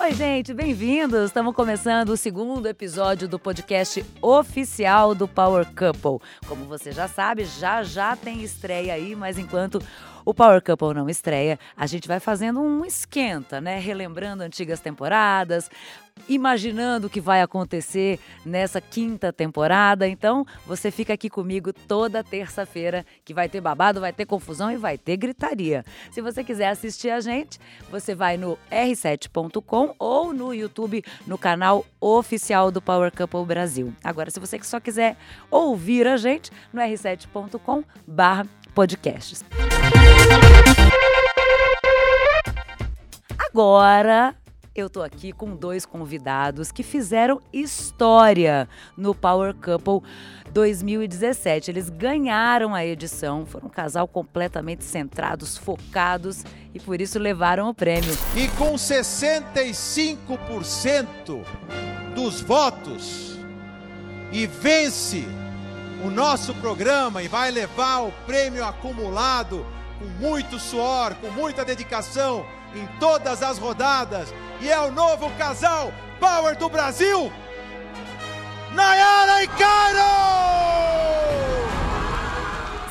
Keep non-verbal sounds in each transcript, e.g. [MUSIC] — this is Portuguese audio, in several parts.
Oi, gente, bem-vindos! Estamos começando o segundo episódio do podcast oficial do Power Couple. Como você já sabe, já já tem estreia aí, mas enquanto o Power Couple não estreia, a gente vai fazendo um esquenta, né? Relembrando antigas temporadas, imaginando o que vai acontecer nessa quinta temporada. Então, você fica aqui comigo toda terça-feira, que vai ter babado, vai ter confusão e vai ter gritaria. Se você quiser assistir a gente, você vai no r7.com ou no YouTube, no canal oficial do Power Couple Brasil. Agora, se você só quiser ouvir a gente, no r7.com/podcasts. Agora eu tô aqui com dois convidados que fizeram história no Power Couple 2017. Eles ganharam a edição, foram um casal completamente centrados, focados e por isso levaram o prêmio. E com 65% dos votos e vence o nosso programa e vai levar o prêmio acumulado com muito suor, com muita dedicação em todas as rodadas. E é o novo casal Power do Brasil, Nayara e Cairo!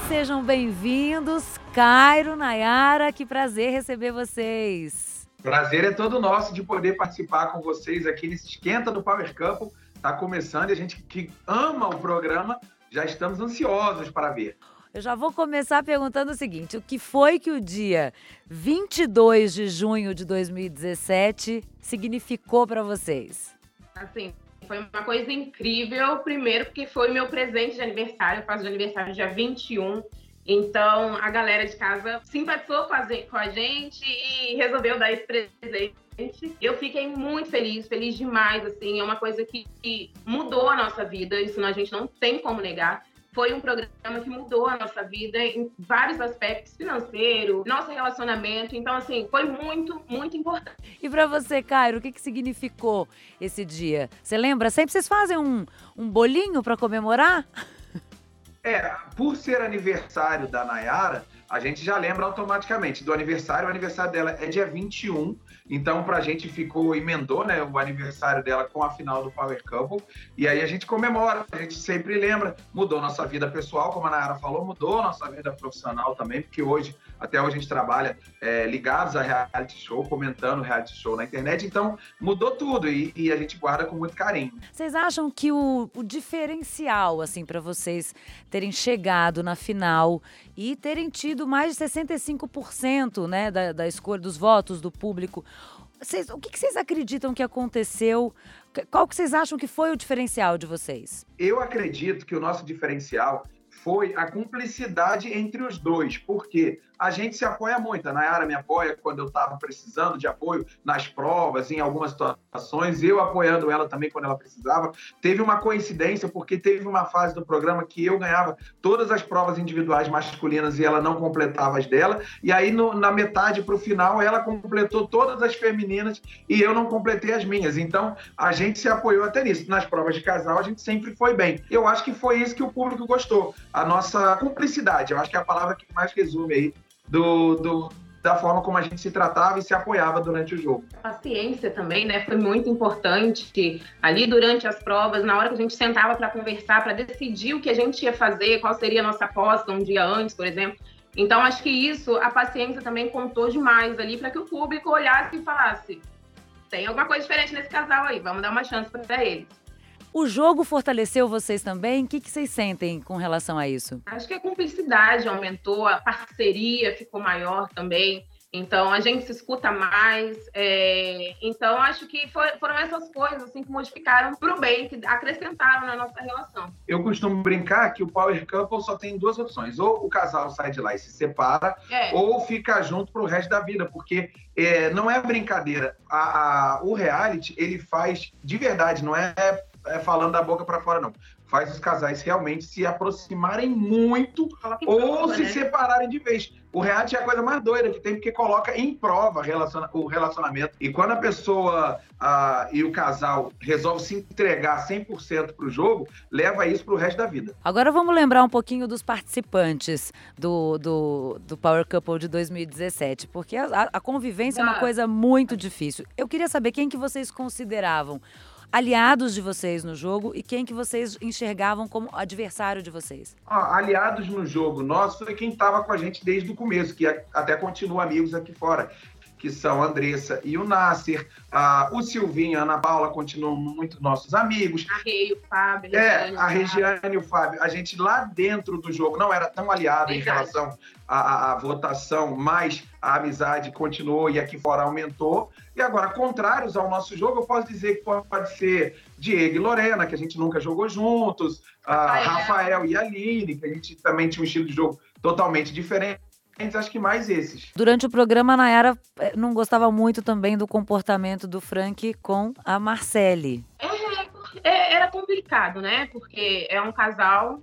Sejam bem-vindos, Cairo, Nayara, que prazer receber vocês. Prazer é todo nosso de poder participar com vocês aqui nesse esquenta do Power Campo. Está começando e a gente que ama o programa já estamos ansiosos para ver. Eu já vou começar perguntando o seguinte: o que foi que o dia 22 de junho de 2017 significou para vocês? Assim, foi uma coisa incrível. Primeiro, porque foi meu presente de aniversário. Eu faço de aniversário dia 21. Então, a galera de casa simpatizou com a gente e resolveu dar esse presente. Eu fiquei muito feliz, feliz demais, assim, é uma coisa que, que mudou a nossa vida, isso a gente não tem como negar foi um programa que mudou a nossa vida em vários aspectos, financeiro, nosso relacionamento. Então, assim, foi muito, muito importante. E para você, Cairo, o que, que significou esse dia? Você lembra? Sempre vocês fazem um, um bolinho para comemorar? É, por ser aniversário da Nayara, a gente já lembra automaticamente do aniversário. O aniversário dela é dia 21, então pra gente ficou, emendou, né, o aniversário dela com a final do Power Couple. E aí a gente comemora, a gente sempre lembra. Mudou nossa vida pessoal, como a Nayara falou, mudou nossa vida profissional também, porque hoje, até hoje a gente trabalha é, ligados a reality show, comentando reality show na internet. Então mudou tudo e, e a gente guarda com muito carinho. Vocês acham que o, o diferencial, assim, para vocês terem chegado na final e terem tido mais de 65% né, da, da escolha dos votos do público. O que, que vocês acreditam que aconteceu? Qual que vocês acham que foi o diferencial de vocês? Eu acredito que o nosso diferencial foi a cumplicidade entre os dois, porque a gente se apoia muito. A Nayara me apoia quando eu estava precisando de apoio nas provas, em algumas situações, eu apoiando ela também quando ela precisava. Teve uma coincidência, porque teve uma fase do programa que eu ganhava todas as provas individuais masculinas e ela não completava as dela, e aí no, na metade para o final ela completou todas as femininas e eu não completei as minhas. Então a gente se apoiou até nisso. Nas provas de casal a gente sempre foi bem. Eu acho que foi isso que o público gostou, a nossa cumplicidade. Eu acho que é a palavra que mais resume aí do, do, da forma como a gente se tratava e se apoiava durante o jogo. A paciência também, né, foi muito importante ali durante as provas, na hora que a gente sentava para conversar, para decidir o que a gente ia fazer, qual seria a nossa aposta um dia antes, por exemplo. Então, acho que isso, a paciência também contou demais ali para que o público olhasse e falasse: tem alguma coisa diferente nesse casal aí, vamos dar uma chance para eles. O jogo fortaleceu vocês também? O que, que vocês sentem com relação a isso? Acho que a cumplicidade aumentou, a parceria ficou maior também. Então a gente se escuta mais. É... Então acho que foi, foram essas coisas assim que modificaram para o bem, que acrescentaram na nossa relação. Eu costumo brincar que o Power Couple só tem duas opções: ou o casal sai de lá e se separa, é. ou fica junto para o resto da vida, porque é, não é brincadeira. A, a, o reality ele faz de verdade, não é é, falando da boca para fora, não. Faz os casais realmente se aproximarem muito ou se né? separarem de vez. O reality é a coisa mais doida que tem, porque coloca em prova o relacionamento. E quando a pessoa a, e o casal resolve se entregar 100% para o jogo, leva isso para o resto da vida. Agora vamos lembrar um pouquinho dos participantes do, do, do Power Couple de 2017, porque a, a convivência ah. é uma coisa muito difícil. Eu queria saber quem que vocês consideravam aliados de vocês no jogo e quem que vocês enxergavam como adversário de vocês? Ah, aliados no jogo nosso foi quem estava com a gente desde o começo, que até continua amigos aqui fora que são a Andressa e o Nasser, a, o Silvinho, a Ana Paula continuam muito nossos amigos. A Rei, o Fábio. É, a Regiane e o Fábio. A gente lá dentro do jogo não era tão aliado em relação à, à, votação, mas a amizade continuou e aqui fora aumentou. E agora, contrários ao nosso jogo, eu posso dizer que pode ser Diego e Lorena, que a gente nunca jogou juntos, Rafael, Rafael e Aline, que a gente também tinha um estilo de jogo totalmente diferente acho que mais esses. Durante o programa, a Nayara eh, não gostava muito também do comportamento do Frank com a Marcele. É, é, era complicado, né? Porque é um casal,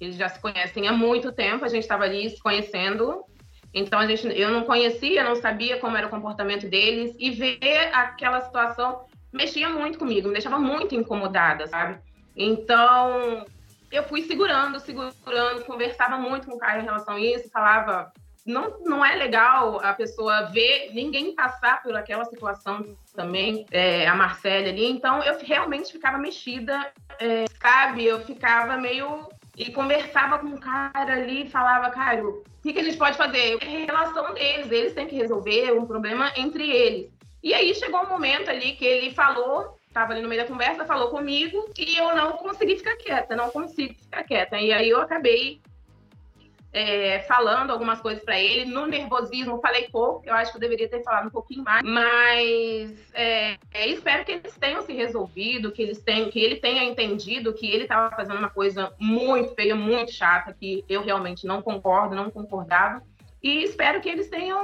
eles já se conhecem há muito tempo, a gente estava ali se conhecendo. Então a gente, eu não conhecia, não sabia como era o comportamento deles e ver aquela situação mexia muito comigo, me deixava muito incomodada, sabe? Então, eu fui segurando, segurando, conversava muito com o Caio em relação a isso, falava, não, não é legal a pessoa ver ninguém passar por aquela situação também, é, a Marcela ali, então eu realmente ficava mexida, é, sabe, eu ficava meio e conversava com o cara ali, falava, cara, o que, que a gente pode fazer? É relação deles, eles têm que resolver um problema entre eles. E aí chegou um momento ali que ele falou estava ali no meio da conversa, falou comigo e eu não consegui ficar quieta, não consigo ficar quieta. E aí eu acabei é, falando algumas coisas para ele. No nervosismo, falei pouco, eu acho que eu deveria ter falado um pouquinho mais, mas é, é, espero que eles tenham se resolvido, que eles tenham, que ele tenha entendido que ele estava fazendo uma coisa muito feia, muito chata, que eu realmente não concordo, não concordava. E espero que eles tenham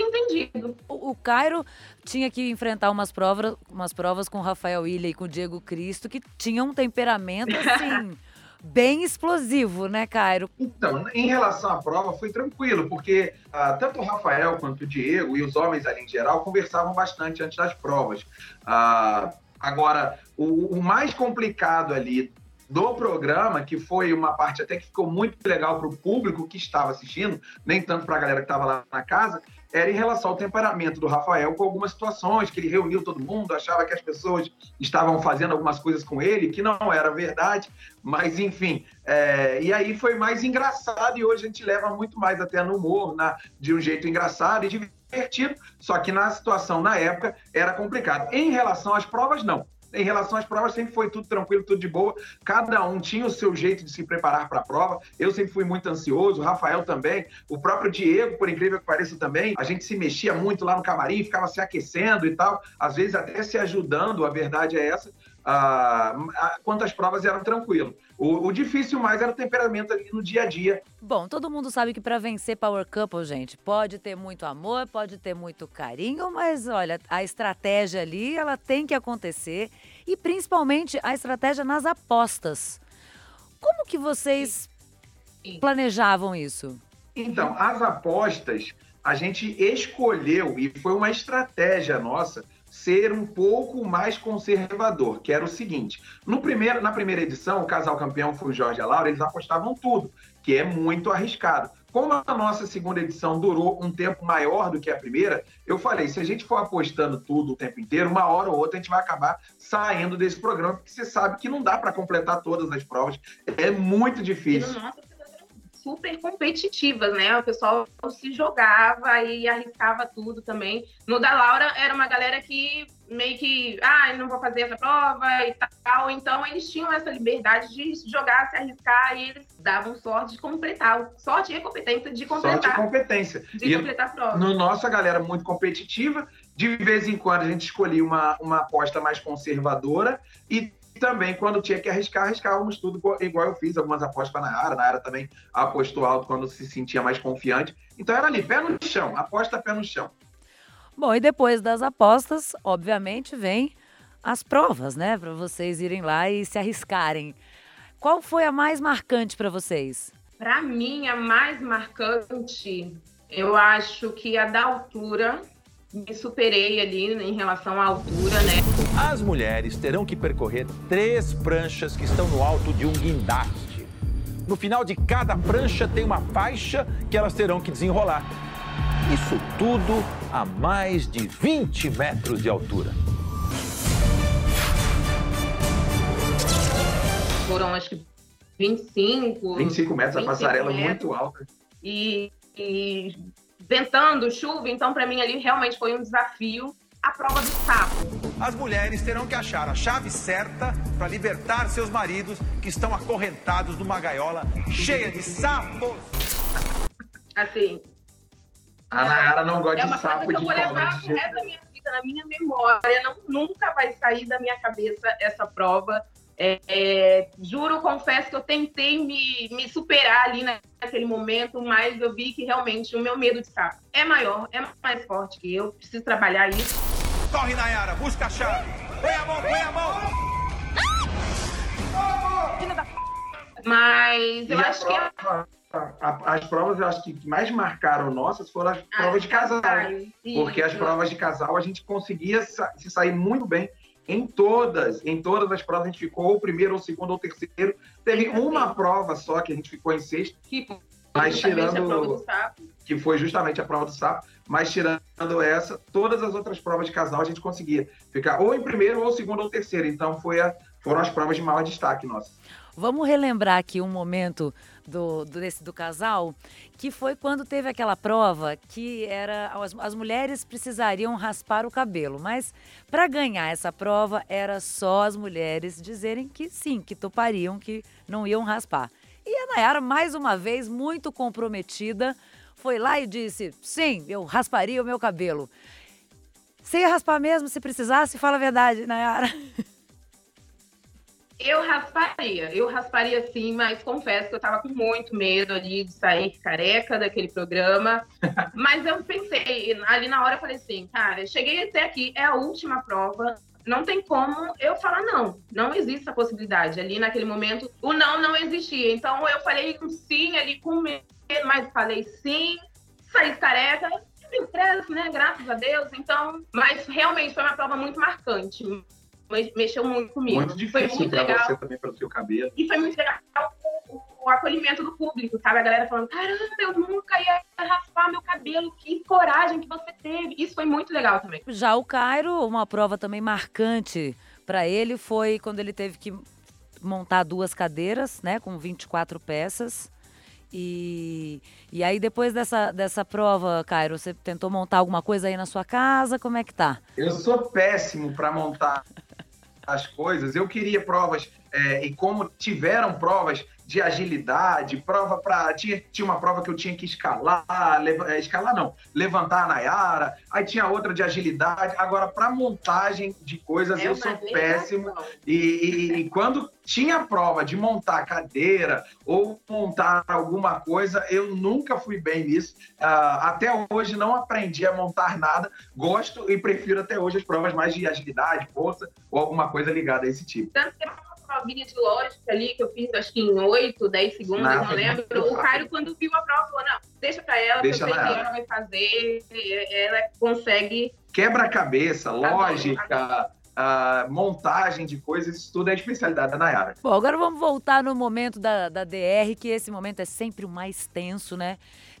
entendido. O, o Cairo tinha que enfrentar umas provas, umas provas com o Rafael Ilha e com o Diego Cristo que tinham um temperamento [LAUGHS] assim. bem explosivo, né, Cairo? Então, em relação à prova, foi tranquilo, porque ah, tanto o Rafael quanto o Diego e os homens ali em geral conversavam bastante antes das provas. Ah, agora, o, o mais complicado ali do programa, que foi uma parte até que ficou muito legal para o público que estava assistindo, nem tanto para a galera que estava lá na casa, era em relação ao temperamento do Rafael com algumas situações, que ele reuniu todo mundo, achava que as pessoas estavam fazendo algumas coisas com ele, que não era verdade, mas enfim. É, e aí foi mais engraçado, e hoje a gente leva muito mais até no humor, na, de um jeito engraçado e divertido, só que na situação, na época, era complicado. Em relação às provas, não em relação às provas, sempre foi tudo tranquilo, tudo de boa. Cada um tinha o seu jeito de se preparar para a prova. Eu sempre fui muito ansioso, o Rafael também, o próprio Diego, por incrível que pareça, também. A gente se mexia muito lá no camarim, ficava se aquecendo e tal, às vezes até se ajudando, a verdade é essa. Ah, quanto às provas eram tranquilo. O, o, difícil mais era o temperamento ali no dia a dia. Bom, todo mundo sabe que para vencer Power Couple, gente, pode ter muito amor, pode ter muito carinho, mas olha, a estratégia ali, ela tem que acontecer e principalmente a estratégia nas apostas. Como que vocês planejavam isso? Então, as apostas a gente escolheu e foi uma estratégia nossa ser um pouco mais conservador, que era o seguinte: no primeiro, na primeira edição, o casal campeão foi o Jorge e a Laura, eles apostavam tudo, que é muito arriscado. Como a nossa segunda edição durou um tempo maior do que a primeira, eu falei: se a gente for apostando tudo o tempo inteiro, uma hora ou outra a gente vai acabar saindo desse programa, porque você sabe que não dá para completar todas as provas, é muito difícil super competitivas, né? O pessoal se jogava e arriscava tudo também. No da Laura era uma galera que meio que, ah, não vou fazer essa prova e tal. Então eles tinham essa liberdade de jogar, se arriscar e eles davam sorte de completar. Sorte e competência de completar. Sorte e competência. De e completar a prova. No nosso, a galera muito competitiva. De vez em quando a gente escolhia uma, uma aposta mais conservadora e também, quando tinha que arriscar, arriscávamos tudo igual eu fiz algumas apostas para a Nayara. A Nayara também apostou alto quando se sentia mais confiante. Então era ali, pé no chão, aposta pé no chão. Bom, e depois das apostas, obviamente, vem as provas, né? Para vocês irem lá e se arriscarem. Qual foi a mais marcante para vocês? Para mim, a mais marcante Eu acho que a da altura me superei ali em relação à altura, né? As mulheres terão que percorrer três pranchas que estão no alto de um guindaste. No final de cada prancha tem uma faixa que elas terão que desenrolar. Isso tudo a mais de 20 metros de altura. Foram acho que 25. 25 metros, 25 a passarela metros, muito alta. E, e ventando, chuva, então para mim ali realmente foi um desafio a prova do sapo. As mulheres terão que achar a chave certa para libertar seus maridos que estão acorrentados numa gaiola cheia de sapos. Assim. A Nayara não gosta é de sapo de É uma coisa que eu vou levar o resto da minha vida, na minha memória. Não, nunca vai sair da minha cabeça essa prova. É, é, juro, confesso que eu tentei me, me superar ali naquele momento, mas eu vi que realmente o meu medo de sapo é maior, é mais forte que eu, preciso trabalhar isso. Corre, Nayara, busca a chave. Põe a mão, põe a mão. Mas eu e acho prova, que. A, as provas eu acho que mais marcaram nossas foram as provas de casal. Porque as provas de casal a gente conseguia se sair muito bem em todas, em todas as provas a gente ficou ou primeiro, ou segundo, ou terceiro. Teve uma prova só que a gente ficou em sexto, que mas tirando que foi justamente a prova do sapo, mas tirando essa, todas as outras provas de casal a gente conseguia ficar ou em primeiro, ou segundo, ou terceiro. Então foi a, foram as provas de maior destaque nossa. Vamos relembrar aqui um momento do, do, desse, do casal, que foi quando teve aquela prova que era as, as mulheres precisariam raspar o cabelo, mas para ganhar essa prova era só as mulheres dizerem que sim, que topariam, que não iam raspar. E a Nayara, mais uma vez, muito comprometida, foi lá e disse: sim, eu rasparia o meu cabelo. Você ia raspar mesmo se precisasse? Fala a verdade, Nayara. [LAUGHS] Eu rasparia, eu rasparia sim, mas confesso que eu tava com muito medo ali de sair careca daquele programa. [LAUGHS] mas eu pensei, ali na hora eu falei assim, cara, cheguei até aqui, é a última prova, não tem como eu falar não. Não existe essa possibilidade. Ali naquele momento, o não não existia. Então eu falei um sim ali com medo, mas falei sim, saí careca, me né? Graças a Deus. Então, mas realmente foi uma prova muito marcante mexeu muito comigo. Muito difícil foi muito legal. você também pelo seu cabelo. E foi muito legal o, o, acolhimento do público, sabe? A galera falando, caramba, eu nunca ia raspar meu cabelo, que coragem que você teve. Isso foi muito legal também. Já o Cairo, uma prova também marcante para ele foi quando ele teve que montar duas cadeiras, né, com 24 peças. E, e aí, depois dessa, dessa prova, Cairo, você tentou montar alguma coisa aí na sua casa? Como é que tá? Eu sou péssimo para montar as coisas. Eu queria provas, é, e como tiveram provas de agilidade, prova para. Tinha, tinha uma prova que eu tinha que escalar, leva, é, escalar não, levantar a Nayara, aí tinha outra de agilidade. Agora, para montagem de coisas, é eu sou péssimo. E, e, e, quando tinha prova de montar cadeira ou montar alguma coisa, eu nunca fui bem nisso. Uh, até hoje não aprendi a montar nada. Gosto e prefiro até hoje as provas mais de agilidade, força ou alguma coisa ligada a esse tipo. Tanto que provinha de lógica ali, que eu fiz acho que em 8, 10 segundos, não, não lembro. O Caio, quando viu a prova, falou: não, deixa pra ela, deixa que eu sei que ela vai fazer, ela consegue. Quebra-cabeça, tá lógica. Uh, montagem de coisas, isso tudo é especialidade da Nayara. Bom, agora vamos voltar no momento da, da DR, que esse momento é sempre o mais tenso, né?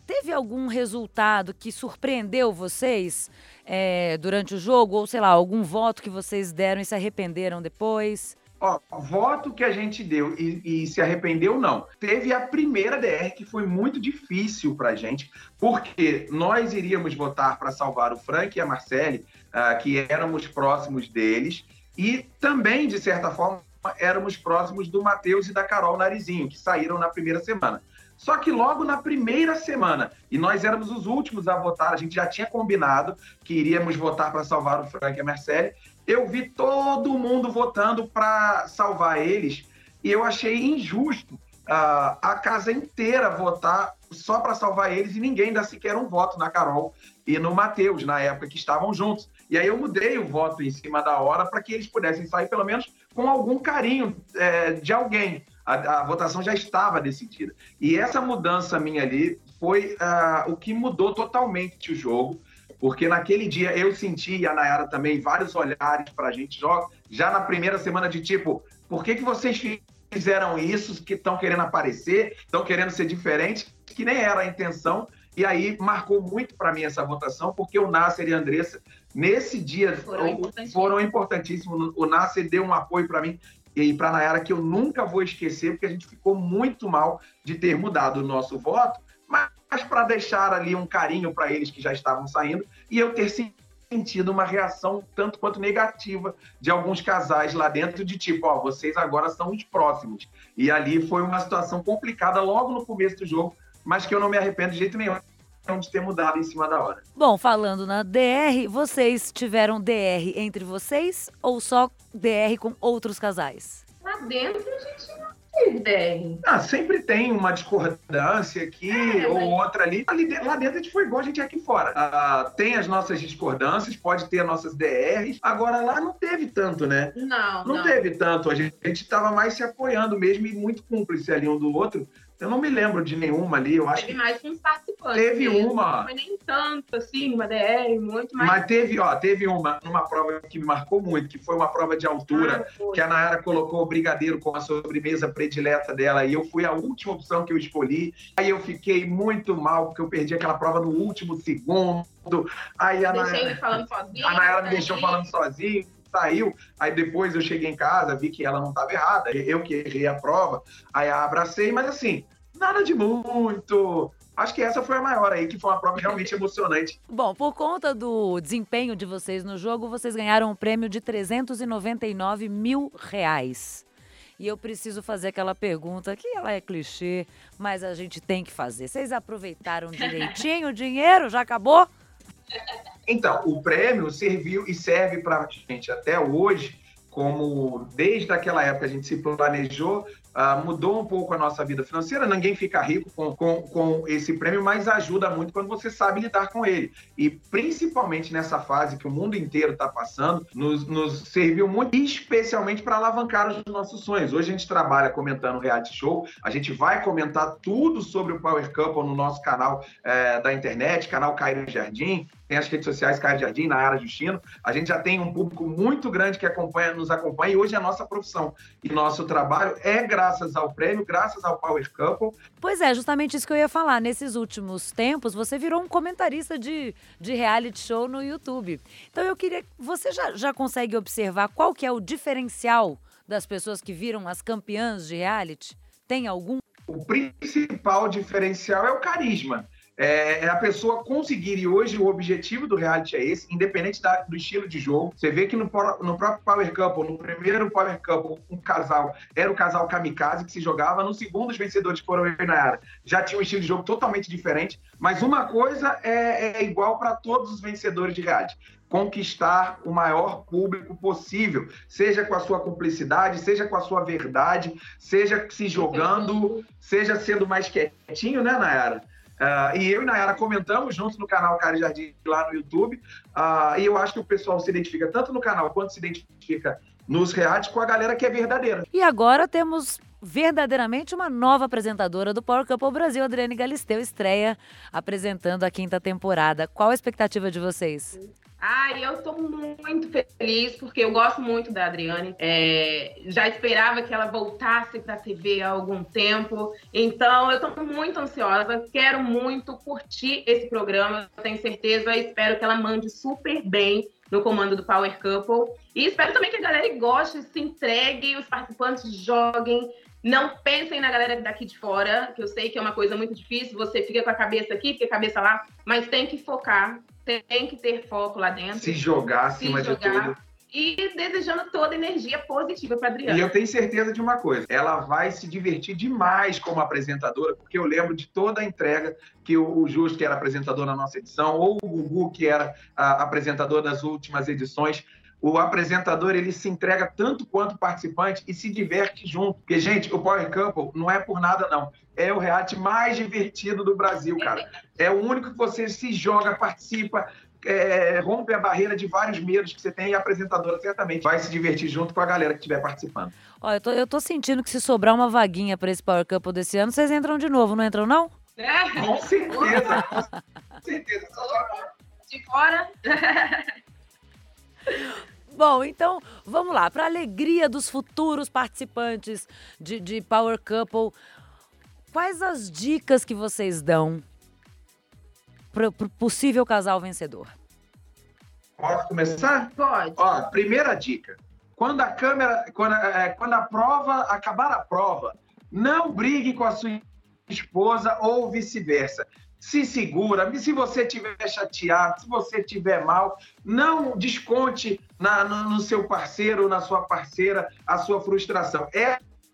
Teve algum resultado que surpreendeu vocês é, durante o jogo? Ou, sei lá, algum voto que vocês deram e se arrependeram depois? Ó, voto que a gente deu e, e, se arrependeu, não. Teve a primeira DR que foi muito difícil para a gente, porque nós iríamos votar para salvar o Frank e a Marcele, uh, que éramos próximos deles, e também, de certa forma, éramos próximos do Matheus e da Carol Narizinho, que saíram na primeira semana. Só que logo na primeira semana, e nós éramos os últimos a votar, a gente já tinha combinado que iríamos votar para salvar o Frank e a Marcele, eu vi todo mundo votando para salvar eles e eu achei injusto uh, a casa inteira votar só para salvar eles e ninguém dá sequer um voto na Carol e no Matheus, na época que estavam juntos. E aí eu mudei o voto em cima da hora para que eles pudessem sair pelo menos com algum carinho é, de alguém. A, a votação já estava decidida. E essa mudança minha ali foi uh, o que mudou totalmente o jogo, porque naquele dia eu senti, e a Nayara também, vários olhares para a gente já na primeira semana de tipo, por que, que vocês fizeram isso, que estão querendo aparecer, estão querendo ser diferentes, que nem era a intenção. E aí marcou muito para mim essa votação, porque o Nasser e a Andressa, nesse dia, foram, importantíssimos. foram importantíssimos. O Nasser deu um apoio para mim e para a Nayara que eu nunca vou esquecer, porque a gente ficou muito mal de ter mudado o nosso voto, mas para deixar ali um carinho para eles que já estavam saindo e eu ter sentido uma reação tanto quanto negativa de alguns casais lá dentro, de tipo, ó, vocês agora são os próximos. E ali foi uma situação complicada logo no começo do jogo, mas que eu não me arrependo de jeito nenhum de ter mudado em cima da hora. Bom, falando na DR, vocês tiveram DR entre vocês ou só DR com outros casais? Lá dentro a gente não teve Ah, sempre tem uma discordância aqui é, ou outra ali. ali. Lá dentro a gente foi igual a gente é aqui fora. Ah, tem as nossas discordâncias, pode ter as nossas DRs. Agora lá não teve tanto, né? Não. Não, não. teve tanto. A gente estava mais se apoiando mesmo e muito cúmplice ali um do outro. Eu não me lembro de nenhuma ali, eu acho. Teve mais que uns participantes. Teve uma. Não foi nem tanto, assim, uma DR, muito mais. Mas teve, ó, teve uma, uma prova que me marcou muito, que foi uma prova de altura, ah, que a Nayara colocou o brigadeiro com a sobremesa predileta dela, e eu fui a última opção que eu escolhi. Aí eu fiquei muito mal, porque eu perdi aquela prova no último segundo. Aí a Deixei Nayara, ele falando sozinho. A Nayara me deixou falando sozinho saiu. Aí depois eu cheguei em casa, vi que ela não estava errada, eu que errei a prova, aí a abracei, mas assim, nada de muito. Acho que essa foi a maior aí, que foi uma prova realmente emocionante. Bom, por conta do desempenho de vocês no jogo, vocês ganharam um prêmio de 399 mil reais. E eu preciso fazer aquela pergunta que ela é clichê, mas a gente tem que fazer. Vocês aproveitaram [LAUGHS] direitinho o dinheiro? Já acabou? Então, o prêmio serviu e serve para a gente até hoje, como desde aquela época a gente se planejou Uh, mudou um pouco a nossa vida financeira. Ninguém fica rico com, com, com, esse prêmio, mas ajuda muito quando você sabe lidar com ele. E principalmente nessa fase que o mundo inteiro está passando, nos, nos, serviu muito, especialmente para alavancar os nossos sonhos. Hoje a gente trabalha comentando reality show, a gente vai comentar tudo sobre o Power Couple no nosso canal é, da internet, canal Cairo Jardim tem as redes sociais Caio Jardim, na área Justino. A gente já tem um público muito grande que acompanha, nos acompanha e hoje é a nossa profissão. E nosso trabalho é graças ao prêmio, graças ao Power Couple. Pois é, justamente isso que eu ia falar. Nesses últimos tempos, você virou um comentarista de, de reality show no YouTube. Então eu queria. Você já, já consegue observar qual que é o diferencial das pessoas que viram as campeãs de reality? Tem algum? O principal diferencial é o carisma é, é, a pessoa conseguir, e hoje o objetivo do reality é esse, independente da, do estilo de jogo. Você vê que no, no, próprio Power Couple, no primeiro Power Couple, um casal era o casal Kamikaze que se jogava, no segundo os vencedores foram eu Nayara. Já tinha um estilo de jogo totalmente diferente, mas uma coisa é, é igual para todos os vencedores de reality conquistar o maior público possível, seja com a sua cumplicidade, seja com a sua verdade, seja se jogando, seja sendo mais quietinho, né, Nayara? Uh, e eu e Nayara comentamos juntos no canal Cara Jardim lá no YouTube. Uh, e eu acho que o pessoal se identifica tanto no canal quanto se identifica nos realities com a galera que é verdadeira. E agora temos verdadeiramente uma nova apresentadora do Power Couple Brasil, Adriane Galisteu, estreia apresentando a quinta temporada. Qual a expectativa de vocês? Ai, eu estou muito feliz porque eu gosto muito da Adriane. É, já esperava que ela voltasse para a TV há algum tempo. Então, eu estou muito ansiosa. Quero muito curtir esse programa. Tenho certeza. Espero que ela mande super bem no comando do Power Couple. E espero também que a galera goste, se entregue, os participantes joguem. Não pensem na galera daqui de fora, que eu sei que é uma coisa muito difícil. Você fica com a cabeça aqui, fica a cabeça lá, mas tem que focar tem que ter foco lá dentro. Se jogar acima se jogar, de tudo. E desejando toda energia positiva para Adriana. E eu tenho certeza de uma coisa: ela vai se divertir demais como apresentadora, porque eu lembro de toda a entrega que o Justo, que era apresentador na nossa edição, ou o Gugu, que era apresentador das últimas edições, o apresentador ele se entrega tanto quanto o participante e se diverte junto. Porque, gente, o Power Couple não é por nada, não. É o reality mais divertido do Brasil, cara. É o único que você se joga, participa, é, rompe a barreira de vários medos que você tem e a apresentadora certamente vai se divertir junto com a galera que estiver participando. Olha, eu tô, eu tô sentindo que se sobrar uma vaguinha para esse Power Couple desse ano, vocês entram de novo, não entram não? É. Com certeza, com certeza. [LAUGHS] De fora. [LAUGHS] [LAUGHS] Bom, então vamos lá. Para alegria dos futuros participantes de, de Power Couple, quais as dicas que vocês dão para o possível casal vencedor? Posso começar? Pode. Ó, primeira dica. Quando a câmera, quando, é, quando a prova, acabar a prova, não brigue com a sua esposa ou vice-versa. Se segura, se você estiver chateado, se você estiver mal, não desconte na, no, no seu parceiro, na sua parceira, a sua frustração.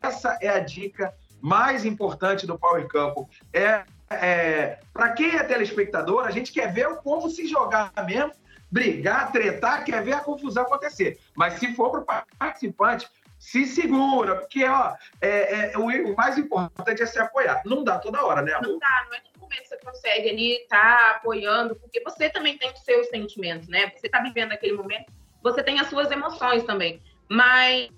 Essa é a dica mais importante do Power Couple. É é, para quem é telespectador, a gente quer ver o povo se jogar mesmo, brigar, tretar, quer ver a confusão acontecer. Mas se for para o participante, se segura, porque ó, é, é, o, o, mais importante é se apoiar. Não dá toda hora, né, amor? Não dá, não é momento você consegue ali estar tá apoiando, porque você também tem os seus sentimentos, né? Você está vivendo aquele momento, você tem as suas emoções também. Mas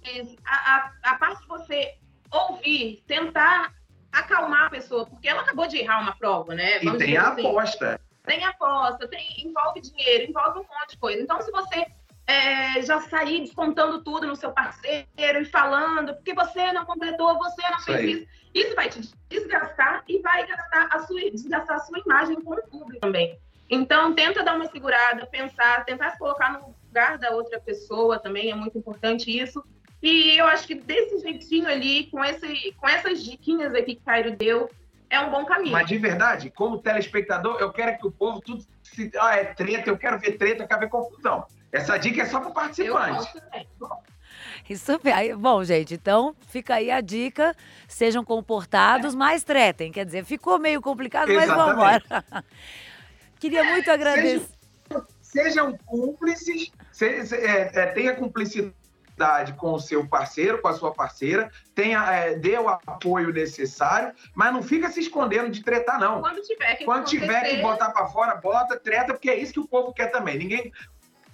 a, a, a parte de você ouvir, tentar acalmar a pessoa, porque ela acabou de errar uma prova, né? Vamos e tem a assim. aposta. Tem aposta, tem, envolve dinheiro, envolve um monte de coisa. Então, se você é, já sair descontando tudo no seu parceiro e falando, porque você não completou, você não isso fez aí. isso, isso vai te desgastar e vai gastar a sua, desgastar a sua imagem com o público também. Então, tenta dar uma segurada, pensar, tentar se colocar no lugar da outra pessoa também, é muito importante isso. E eu acho que desse jeitinho ali, com, esse, com essas diquinhas aqui que o Cairo deu, é um bom caminho. Mas de verdade, como telespectador, eu quero que o povo tudo se. Ah, é treta, eu quero ver treta, eu quero ver confusão. Essa dica é só para o participante. Isso aí. Bom, gente, então fica aí a dica. Sejam comportados, é. mas tretem. Quer dizer, ficou meio complicado, Exatamente. mas vamos embora. [LAUGHS] Queria muito agradecer. Sejam, sejam cúmplices, se, se, é, é, tenha cumplicidade com o seu parceiro, com a sua parceira, tenha, é, dê o apoio necessário, mas não fica se escondendo de tretar, não. Quando tiver que, Quando tiver que botar para fora, bota, treta, porque é isso que o povo quer também. Ninguém,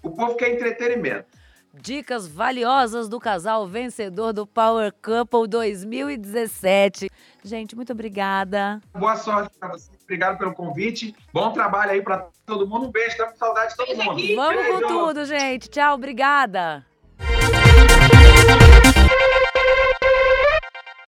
o povo quer entretenimento. Dicas valiosas do casal vencedor do Power Couple 2017. Gente, muito obrigada. Boa sorte para você. Obrigado pelo convite. Bom trabalho aí para todo mundo. Um beijo. Estamos com saudade de todo mundo. Vamos com tudo, gente. Tchau, obrigada.